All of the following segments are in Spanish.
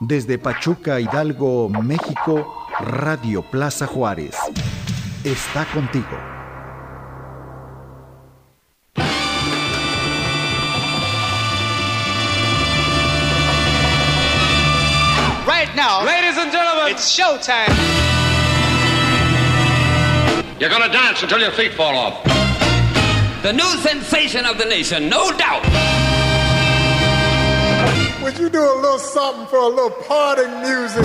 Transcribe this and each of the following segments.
Desde Pachuca, Hidalgo, México, Radio Plaza Juárez. Está contigo. Right now, Ladies and gentlemen, it's showtime. you're gonna dance until your feet fall off. The new sensation of the nation, no doubt. You do a little something for a little party music?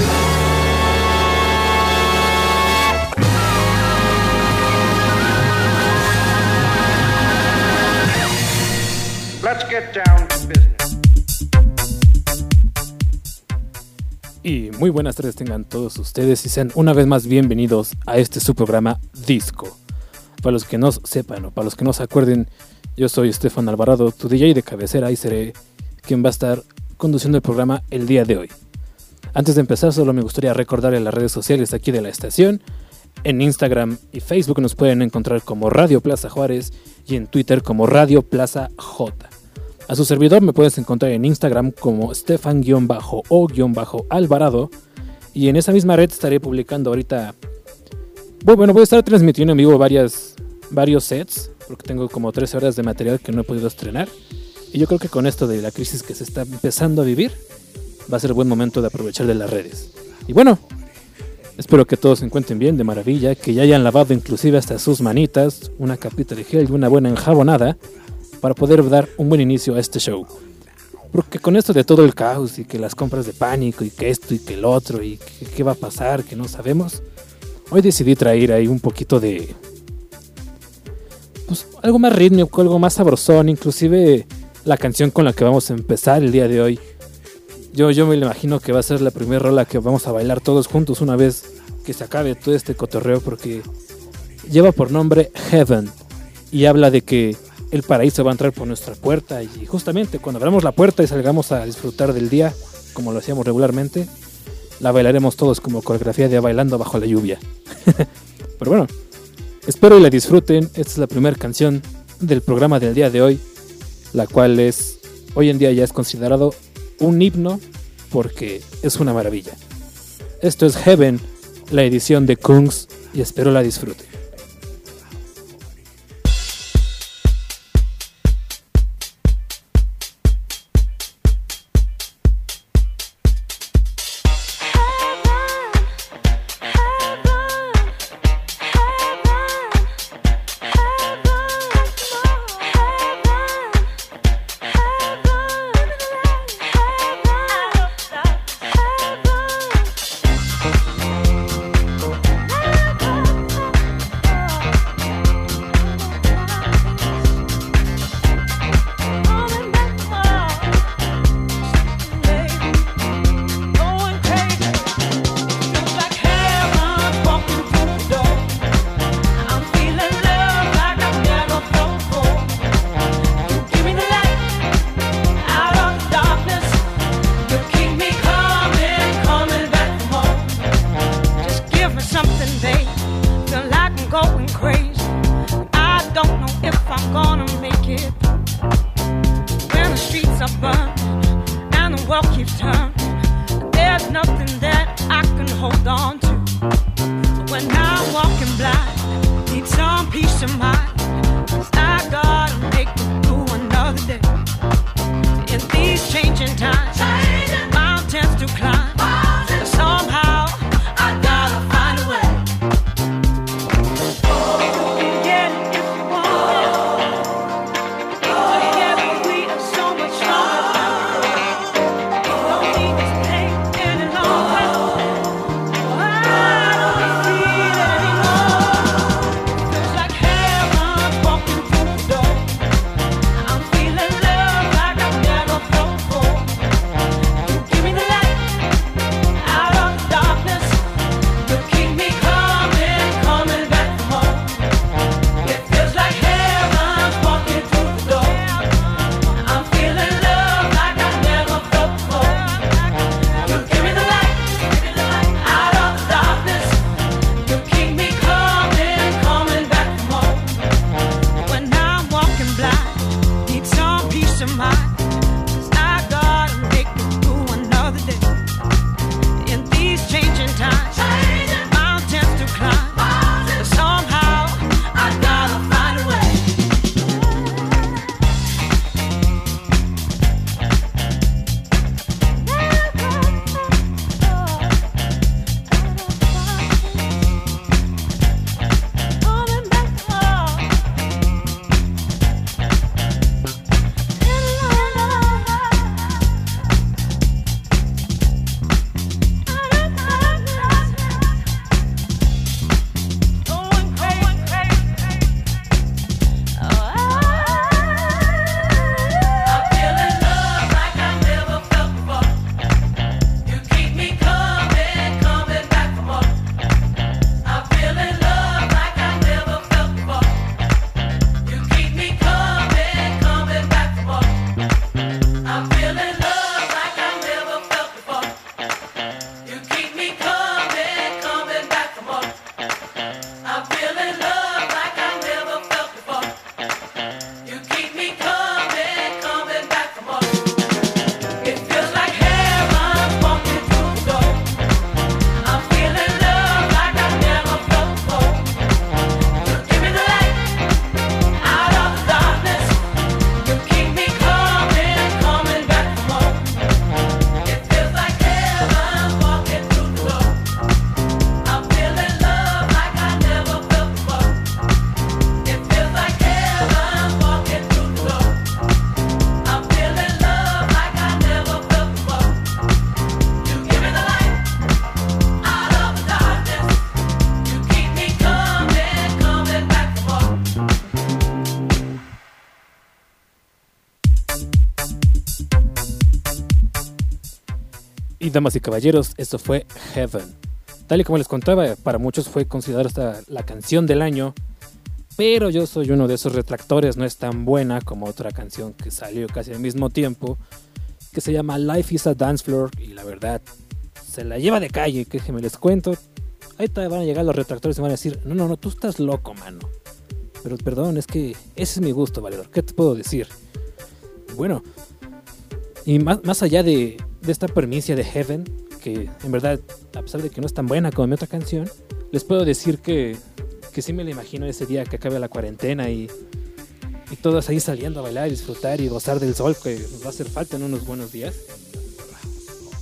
Let's get down to business. Y muy buenas tardes tengan todos ustedes y sean una vez más bienvenidos a este su programa Disco. Para los que no sepan o para los que no se acuerden, yo soy Estefan Alvarado, tu DJ de cabecera y seré quien va a estar conduciendo el programa el día de hoy. Antes de empezar, solo me gustaría recordarle las redes sociales aquí de la estación. En Instagram y Facebook nos pueden encontrar como Radio Plaza Juárez y en Twitter como Radio Plaza J. A su servidor me puedes encontrar en Instagram como Stefan-o-alvarado y en esa misma red estaré publicando ahorita... Bueno, voy a estar transmitiendo en vivo varias, varios sets porque tengo como 13 horas de material que no he podido estrenar y yo creo que con esto de la crisis que se está empezando a vivir va a ser buen momento de aprovechar de las redes. Y bueno, espero que todos se encuentren bien, de maravilla, que ya hayan lavado inclusive hasta sus manitas, una capita de gel y una buena enjabonada para poder dar un buen inicio a este show. Porque con esto de todo el caos y que las compras de pánico y que esto y que el otro y que qué va a pasar, que no sabemos, hoy decidí traer ahí un poquito de... Pues algo más rítmico, algo más sabrosón, inclusive la canción con la que vamos a empezar el día de hoy. Yo, yo me imagino que va a ser la primera rola que vamos a bailar todos juntos una vez que se acabe todo este cotorreo porque lleva por nombre Heaven y habla de que el paraíso va a entrar por nuestra puerta y justamente cuando abramos la puerta y salgamos a disfrutar del día como lo hacíamos regularmente, la bailaremos todos como coreografía de bailando bajo la lluvia. Pero bueno, espero y la disfruten. Esta es la primera canción del programa del día de hoy, la cual es hoy en día ya es considerado un himno porque es una maravilla. Esto es Heaven, la edición de Kungs y espero la disfruten. Y damas y caballeros, esto fue Heaven. Tal y como les contaba, para muchos fue considerada la canción del año, pero yo soy uno de esos retractores, no es tan buena como otra canción que salió casi al mismo tiempo, que se llama Life is a Dance Floor, y la verdad, se la lleva de calle, que me les cuento. Ahí te van a llegar los retractores y van a decir, no, no, no, tú estás loco, mano. Pero perdón, es que ese es mi gusto, valedor. ¿Qué te puedo decir? Bueno, y más allá de, de esta permicia de Heaven, que en verdad, a pesar de que no es tan buena como mi otra canción, les puedo decir que, que sí me la imagino ese día que acabe la cuarentena y, y todos ahí saliendo a bailar, disfrutar y gozar del sol que nos va a hacer falta en unos buenos días.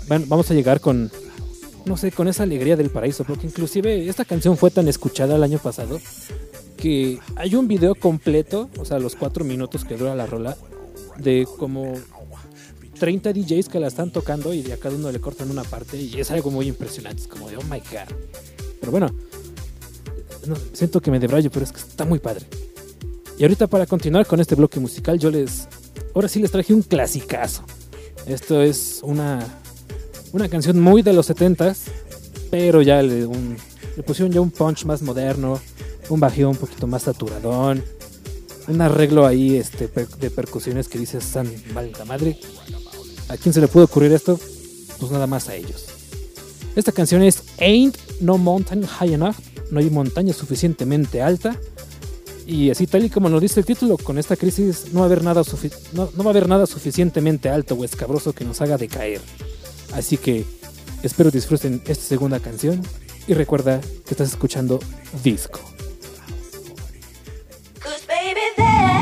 Bueno, vamos a llegar con, no sé, con esa alegría del paraíso, porque inclusive esta canción fue tan escuchada el año pasado que hay un video completo, o sea, los cuatro minutos que dura la rola, de como 30 DJs que la están tocando y a cada uno le cortan una parte y es algo muy impresionante, es como de oh my god. Pero bueno, no, siento que me debrayo, pero es que está muy padre. Y ahorita para continuar con este bloque musical, yo les, ahora sí les traje un clasicazo. Esto es una, una canción muy de los 70s, pero ya le, un- pusieron ya un punch más moderno, un bajeo un poquito más saturadón, un arreglo ahí este, de percusiones que dices, san valga madre. ¿A quién se le pudo ocurrir esto? Pues nada más a ellos. Esta canción es Ain't No Mountain High Enough, no hay montaña suficientemente alta. Y así tal y como nos dice el título, con esta crisis no va a haber nada, no, no va a haber nada suficientemente alto o escabroso que nos haga decaer. Así que espero disfruten esta segunda canción y recuerda que estás escuchando Disco. Cause baby,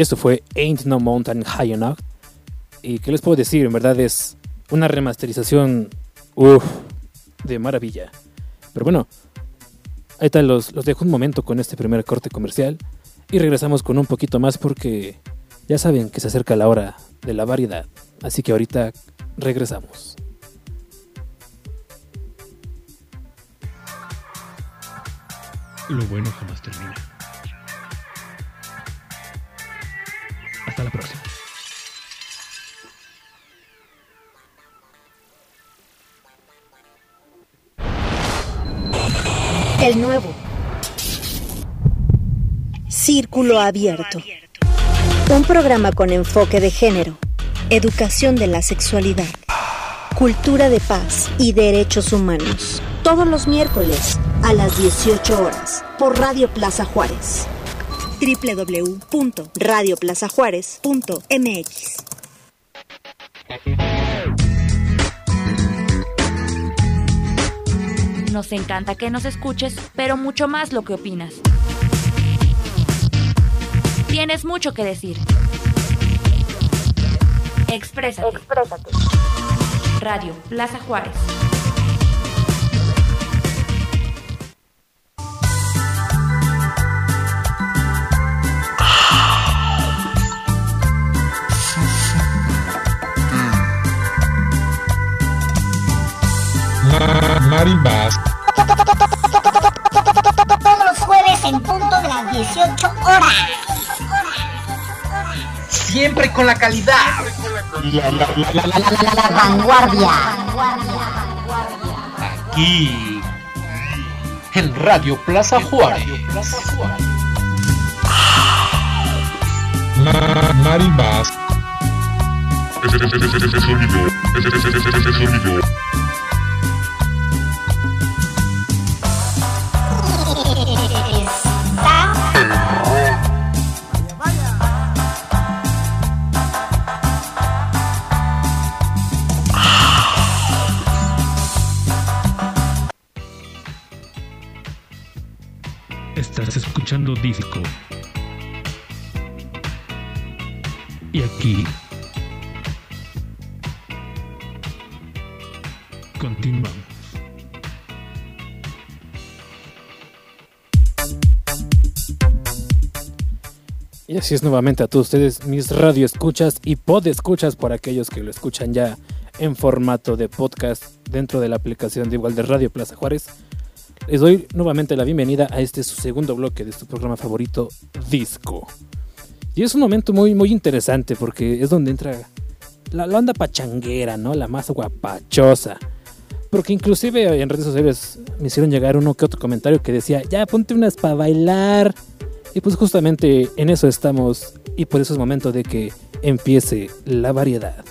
Y eso fue Ain't No Mountain High Enough. Y qué les puedo decir, en verdad es una remasterización de maravilla. Pero bueno, ahí está, los, los dejo un momento con este primer corte comercial. Y regresamos con un poquito más porque ya saben que se acerca la hora de la variedad. Así que ahorita regresamos. Lo bueno jamás termina. Hasta la próxima. El nuevo. Círculo Abierto. Un programa con enfoque de género, educación de la sexualidad, cultura de paz y derechos humanos. Todos los miércoles a las 18 horas por Radio Plaza Juárez. www.radioplazajuárez.mx Nos encanta que nos escuches, pero mucho más lo que opinas. Tienes mucho que decir. Exprésate. Radio Plaza Juárez. Marimbas. Todos los jueves en punto de las 18 horas. Siempre con la calidad. La, la, la, la, la, la, la, la vanguardia. Aquí. En Radio Plaza Juárez. Ma- Marimbas. Ese, sonido. Ese sonido. Así es nuevamente a todos ustedes, mis radio escuchas y pod escuchas por aquellos que lo escuchan ya en formato de podcast dentro de la aplicación de igual de Radio Plaza Juárez. Les doy nuevamente la bienvenida a este su segundo bloque de su programa favorito, Disco. Y es un momento muy, muy interesante porque es donde entra la, la onda pachanguera, ¿no? La más guapachosa. Porque inclusive en redes sociales me hicieron llegar uno que otro comentario que decía, ya ponte unas para bailar. Y pues justamente en eso estamos y por eso es momento de que empiece la variedad.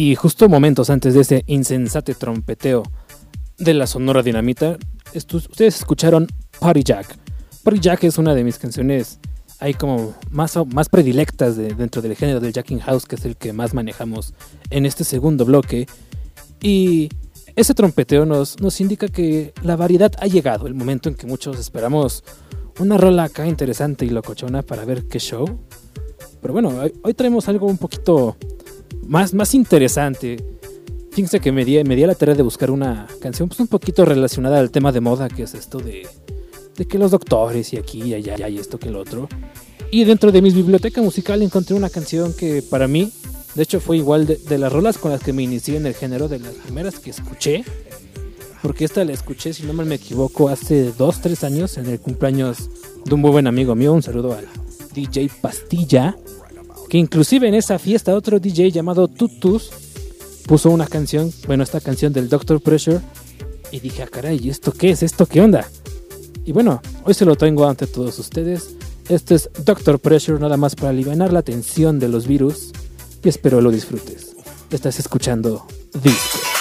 Y justo momentos antes de ese insensate trompeteo de la Sonora Dinamita, ustedes escucharon Party Jack. Party Jack es una de mis canciones ahí como más, más predilectas de- dentro del género del Jacking House, que es el que más manejamos en este segundo bloque. Y ese trompeteo nos, nos indica que la variedad ha llegado, el momento en que muchos esperamos una rola acá interesante y locochona para ver qué show. Pero bueno, hoy traemos algo un poquito más, más interesante. Fíjense que me di, me di a la tarea de buscar una canción pues, un poquito relacionada al tema de moda, que es esto de, de que los doctores y aquí y allá y esto que el otro. Y dentro de mi biblioteca musical encontré una canción que para mí, de hecho fue igual de, de las rolas con las que me inicié en el género, de las primeras que escuché. Porque esta la escuché, si no me equivoco, hace 2, 3 años en el cumpleaños de un muy buen amigo mío. Un saludo al DJ Pastilla. Que inclusive en esa fiesta otro DJ llamado Tutus puso una canción, bueno, esta canción del Doctor Pressure. Y dije, ah, caray, ¿y ¿esto qué es? ¿Esto qué onda? Y bueno, hoy se lo tengo ante todos ustedes. Este es Doctor Pressure, nada más para aliviar la tensión de los virus. Y espero lo disfrutes. Estás escuchando Disco.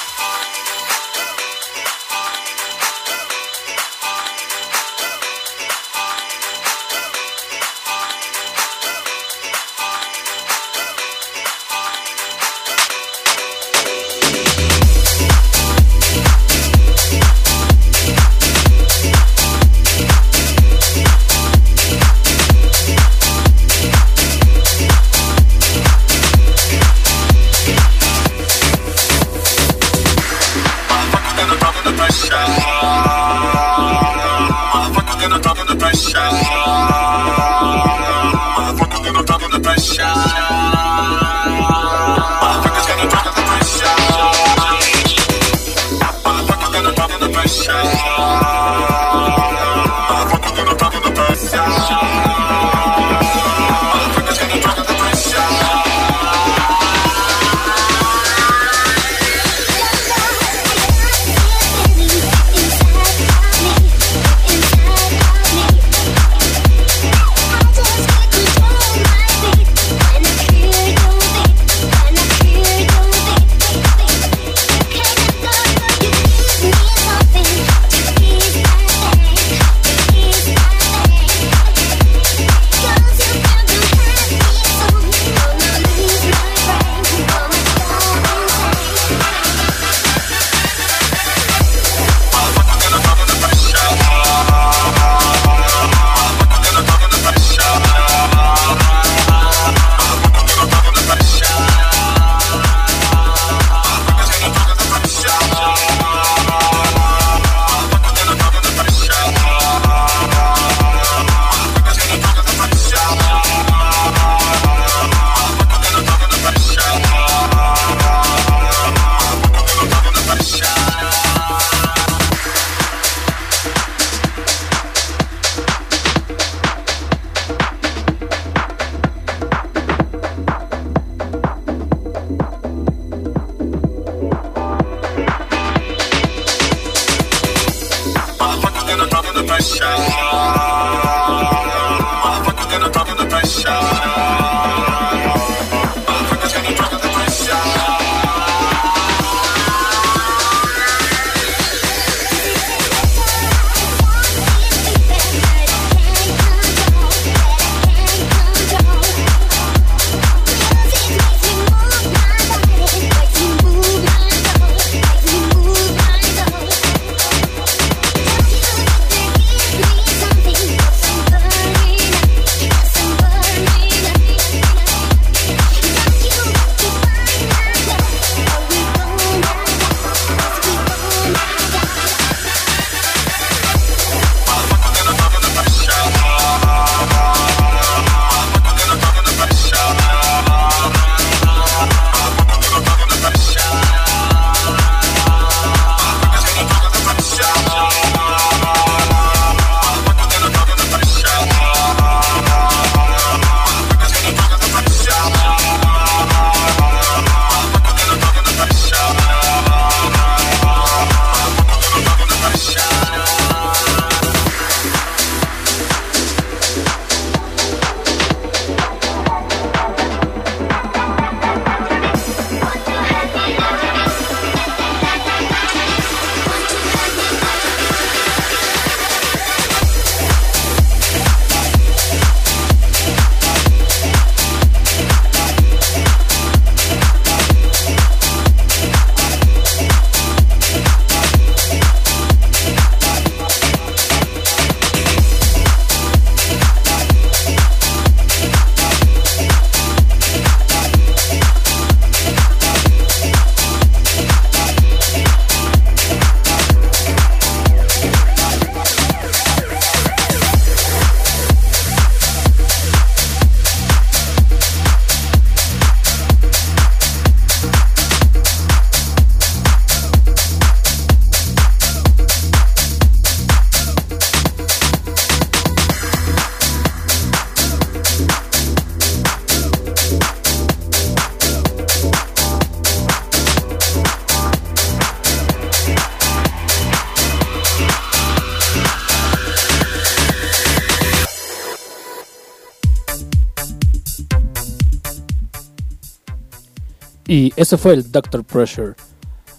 Eso fue el Doctor Pressure.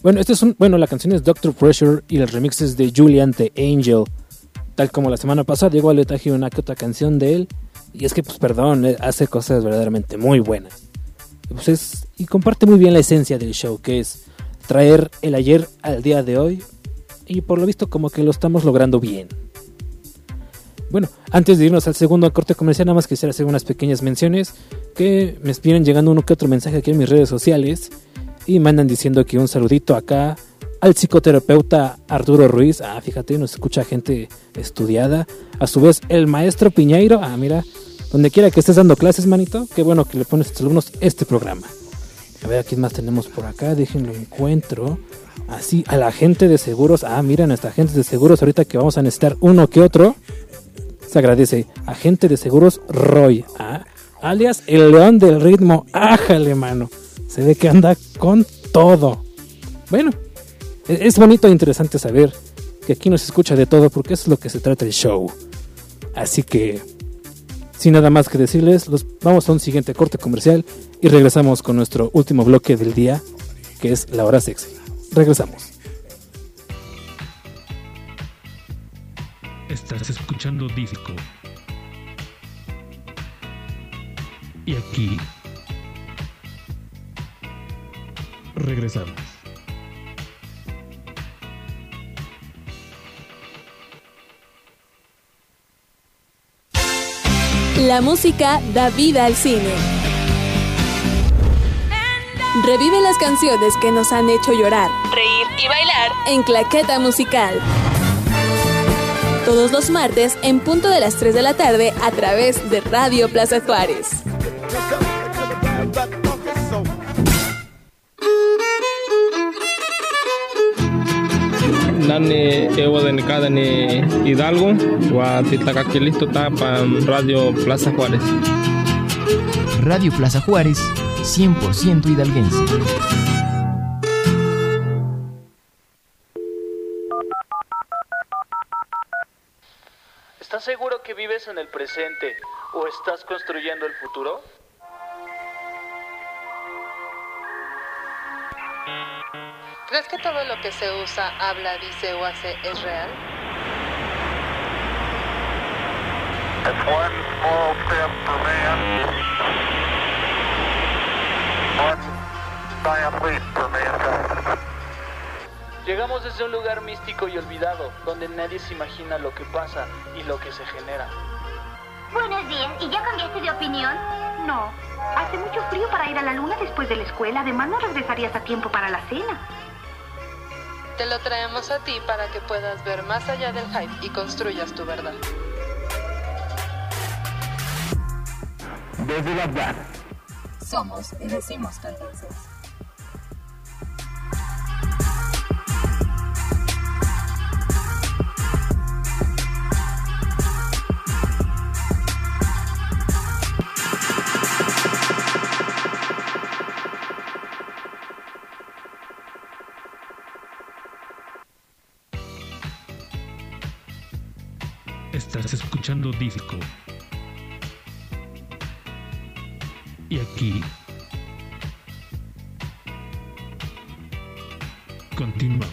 Bueno, este es un, bueno, la canción es Doctor Pressure y el remix es de Julian the Angel. Tal como la semana pasada, igual le traje una que otra canción de él. Y es que, pues perdón, eh, hace cosas verdaderamente muy buenas. Pues, es- y comparte muy bien la esencia del show, que es traer el ayer al día de hoy. Y por lo visto como que lo estamos logrando bien. Bueno, antes de irnos al segundo corte comercial, nada más quisiera hacer unas pequeñas menciones que me vienen llegando uno que otro mensaje aquí en mis redes sociales y me andan diciendo que un saludito acá al psicoterapeuta Arturo Ruiz. Ah, fíjate, nos escucha gente estudiada. A su vez, el maestro Piñeiro. Ah, mira, donde quiera que estés dando clases, manito, qué bueno que le pones a tus alumnos este programa. A ver, ¿a quién más tenemos por acá? Déjenlo encuentro. Así, a la gente de seguros. Ah, mira, nuestra gente de seguros. Ahorita que vamos a necesitar uno que otro. Se agradece. Agente de seguros Roy. Ah, alias el león del ritmo. Ájale, mano. Se ve que anda con todo. Bueno, e- es bonito e interesante saber que aquí nos escucha de todo porque es lo que se trata el show. Así que, sin nada más que decirles, los, vamos a un siguiente corte comercial y regresamos con nuestro último bloque del día, que es la hora sexy. Regresamos. Estás escuchando Disco. Y aquí regresamos. La música da vida al cine. Revive las canciones que nos han hecho llorar, reír y bailar en Claqueta Musical. Todos los martes en punto de las 3 de la tarde a través de Radio Plaza Juárez. Nani ewa de cada ni Hidalgo, titacaqui listo está para Radio Plaza Juárez. Radio Plaza Juárez, 100% hidalguense. ¿Estás seguro que vives en el presente o estás construyendo el futuro? ¿Crees que todo lo que se usa, habla, dice o hace es real? It's one small step for man, one giant leap for mankind. Llegamos desde un lugar místico y olvidado, donde nadie se imagina lo que pasa y lo que se genera. Buenos días, ¿y ya cambiaste de opinión? No. Hace mucho frío para ir a la luna después de la escuela. Además, no regresarías a tiempo para la cena. Te lo traemos a ti para que puedas ver más allá del hype y construyas tu verdad. Desde Bagdad. Somos y decimos tendencias. Disco. Y aquí continuamos.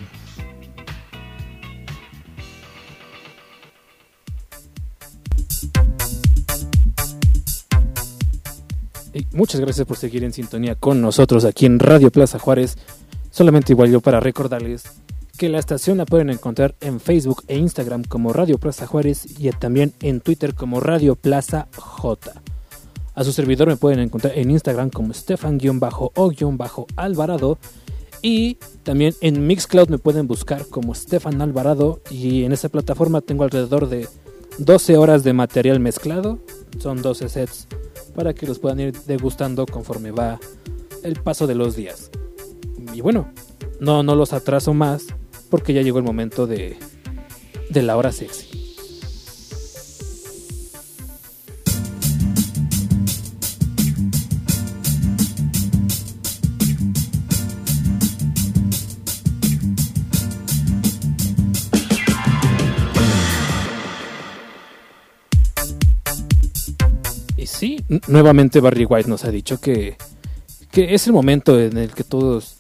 Y muchas gracias por seguir en sintonía con nosotros aquí en Radio Plaza Juárez. Solamente igual yo para recordarles que la estación la pueden encontrar en Facebook e Instagram como Radio Plaza Juárez y también en Twitter como Radio Plaza J. A su servidor me pueden encontrar en Instagram como Stefan-o-alvarado y también en Mixcloud me pueden buscar como Stefan Alvarado y en esa plataforma tengo alrededor de 12 horas de material mezclado, son 12 sets para que los puedan ir degustando conforme va el paso de los días. Y bueno, no, no los atraso más porque ya llegó el momento de, de la hora sexy. Y sí, nuevamente Barry White nos ha dicho que, que es el momento en el que todos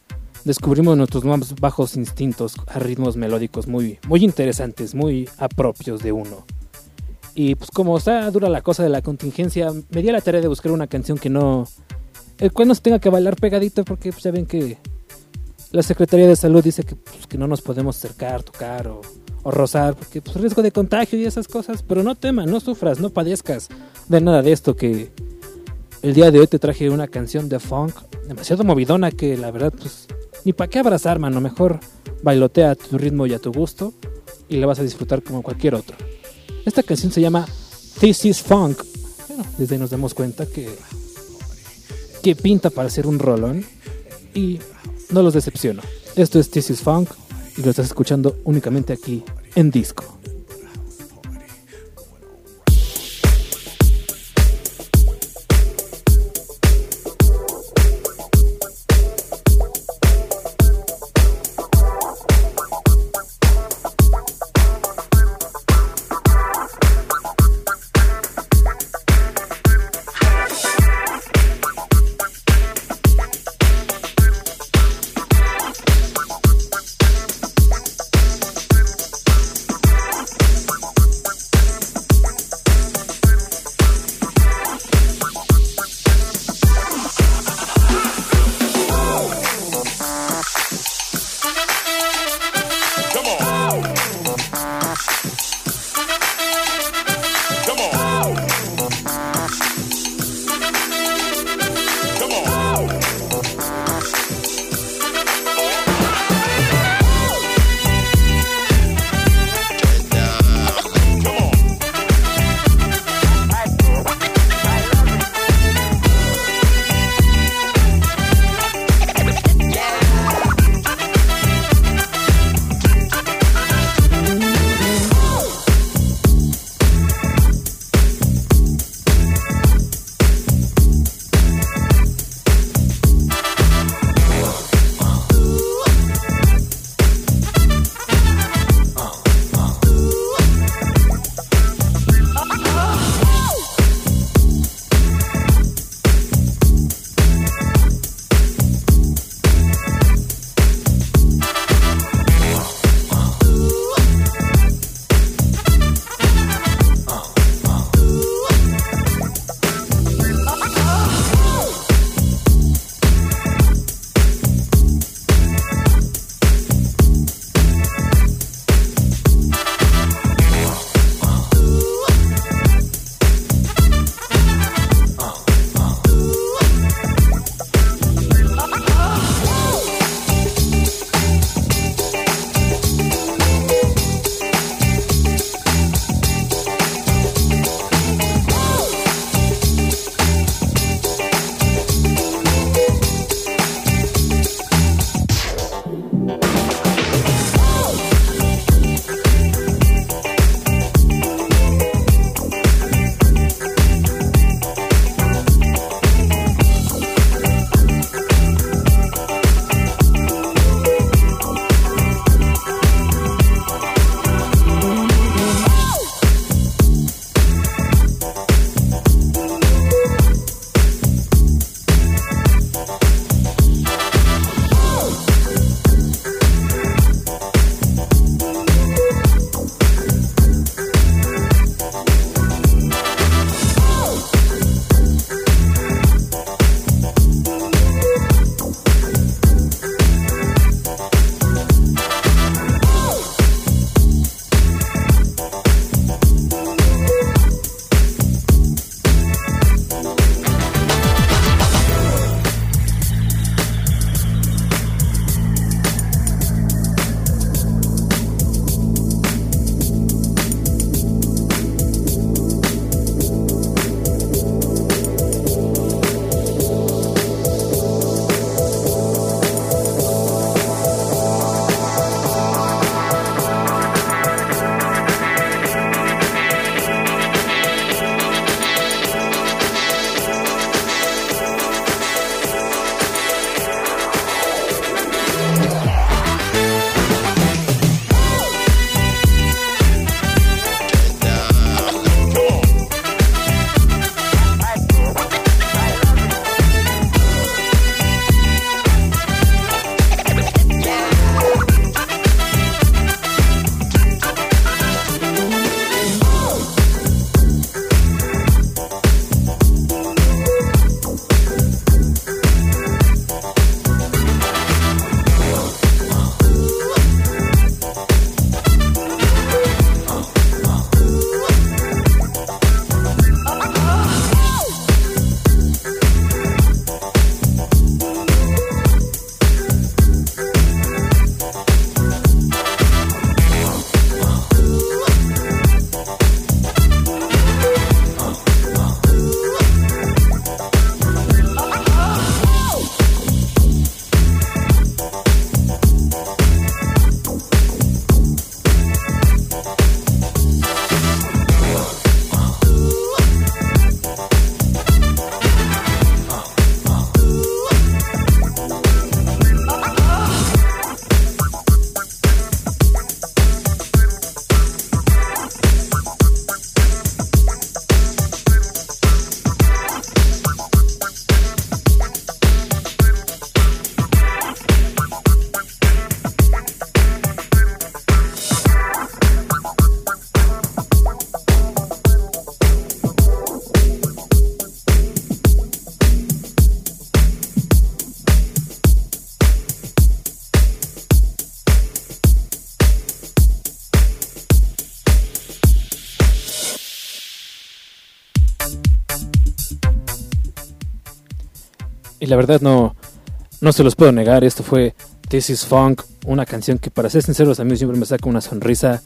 descubrimos nuestros más bajos instintos a ritmos melódicos muy, muy interesantes, muy apropios de uno. Y pues como está dura la cosa de la contingencia, me di a la tarea de buscar una canción que no... El cual no se tenga que bailar pegadito porque pues, ya ven que la Secretaría de Salud dice que, pues, que no nos podemos acercar, tocar o, o rozar porque pues riesgo de contagio y esas cosas. Pero no temas, no sufras, no padezcas de nada de esto que el día de hoy te traje una canción de funk demasiado movidona que la verdad pues ni para qué abrazar, mano. Mejor bailotea a tu ritmo y a tu gusto y la vas a disfrutar como cualquier otro. Esta canción se llama This is Funk. Bueno, desde ahí nos damos cuenta que, pinta para ser un rolón y no los decepciono. Esto es This is Funk y lo estás escuchando únicamente aquí en disco. La verdad no, no se los puedo negar, esto fue This is Funk, una canción que para ser sinceros a mí siempre me saca una sonrisa,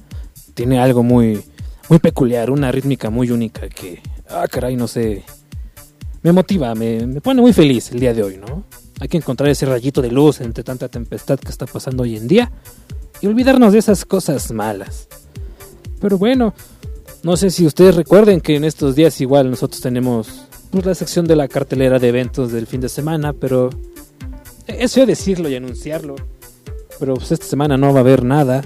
tiene algo muy, muy peculiar, una rítmica muy única que, ah caray, no sé, me motiva, me, me pone muy feliz el día de hoy, ¿no? Hay que encontrar ese rayito de luz entre tanta tempestad que está pasando hoy en día y olvidarnos de esas cosas malas. Pero bueno, no sé si ustedes recuerden que en estos días igual nosotros tenemos pues, la sección de la cartelera de eventos del fin de semana, pero es feo decirlo y anunciarlo. Pero pues esta semana no va a haber nada.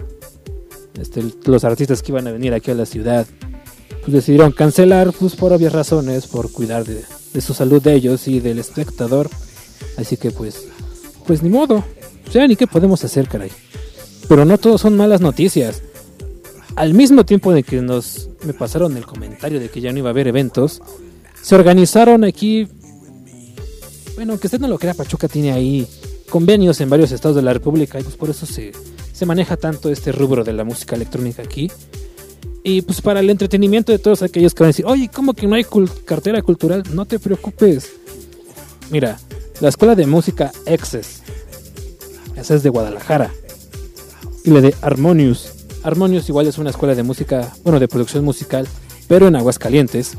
Este, los artistas que iban a venir aquí a la ciudad pues decidieron cancelar pues por obvias razones, por cuidar de, de su salud de ellos y del espectador. Así que pues, pues ni modo. O sea, ni qué podemos hacer, caray. Pero no todos son malas noticias. Al mismo tiempo de que nos me pasaron el comentario de que ya no iba a haber eventos, se organizaron aquí. Bueno, que usted no lo crea, Pachuca tiene ahí convenios en varios estados de la República y pues por eso se, se maneja tanto este rubro de la música electrónica aquí. Y pues para el entretenimiento de todos aquellos que van a decir, oye, ¿cómo que no hay cul- cartera cultural? No te preocupes. Mira, la escuela de música Exes, esa es de Guadalajara. Y la de Harmonious. Harmonious igual es una escuela de música, bueno, de producción musical, pero en Aguascalientes.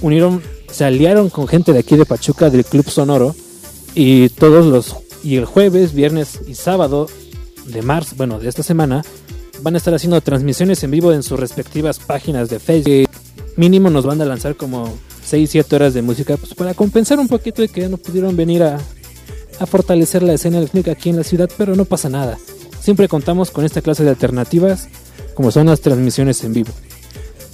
Unieron, se aliaron con gente de aquí de Pachuca del Club Sonoro. Y todos los, y el jueves, viernes y sábado de marzo, bueno, de esta semana, van a estar haciendo transmisiones en vivo en sus respectivas páginas de Facebook. Mínimo nos van a lanzar como 6-7 horas de música pues, para compensar un poquito de que no pudieron venir a, a fortalecer la escena electrónica aquí en la ciudad, pero no pasa nada. Siempre contamos con esta clase de alternativas como son las transmisiones en vivo.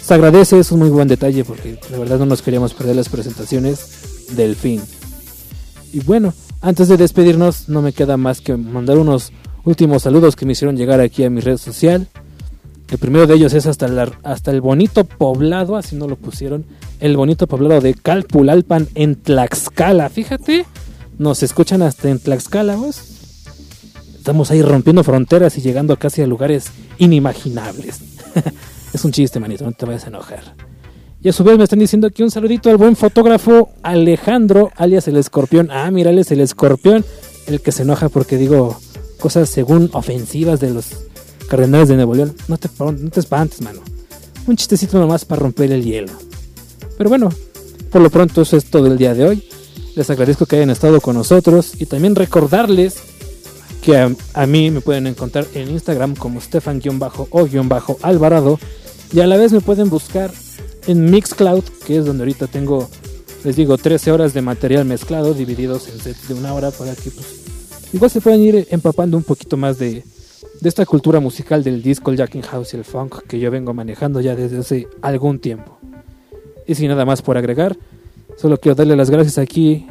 Se agradece, es un muy buen detalle porque la verdad no nos queríamos perder las presentaciones del fin. Y bueno, antes de despedirnos no me queda más que mandar unos últimos saludos que me hicieron llegar aquí a mi red social. El primero de ellos es hasta, la- hasta el bonito poblado, así no lo pusieron, el bonito poblado de Calpulalpan en Tlaxcala. Fíjate, nos escuchan hasta en Tlaxcala, pues. Estamos ahí rompiendo fronteras y llegando casi a lugares inimaginables. es un chiste, manito, no te vayas a enojar. Y a su vez me están diciendo aquí un saludito al buen fotógrafo Alejandro, alias el escorpión. Ah, mira, es el escorpión, el que se enoja porque digo cosas según ofensivas de los cardenales de Nuevo León. No te, no te espantes, mano. Un chistecito nomás para romper el hielo. Pero bueno, por lo pronto eso es todo el día de hoy. Les agradezco que hayan estado con nosotros y también recordarles que a, a mí me pueden encontrar en Instagram como Stefan-o-alvarado y a la vez me pueden buscar en Mixcloud, que es donde ahorita tengo, les digo, 13 horas de material mezclado divididos en sets de una hora para que pues, igual se puedan ir empapando un poquito más de, de esta cultura musical del disco, el jacking house y el funk que yo vengo manejando ya desde hace algún tiempo. Y sin nada más por agregar, solo quiero darle las gracias aquí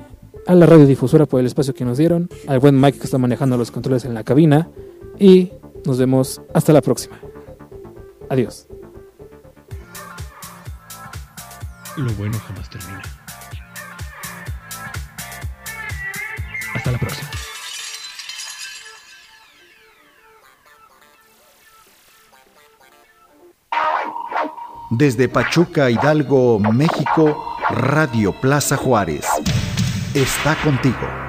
a la radiodifusora por el espacio que nos dieron, al buen Mike que está manejando los controles en la cabina y nos vemos hasta la próxima. Adiós. Lo bueno jamás termina. Hasta la próxima. Desde Pachuca, Hidalgo, México, Radio Plaza Juárez. Está contigo.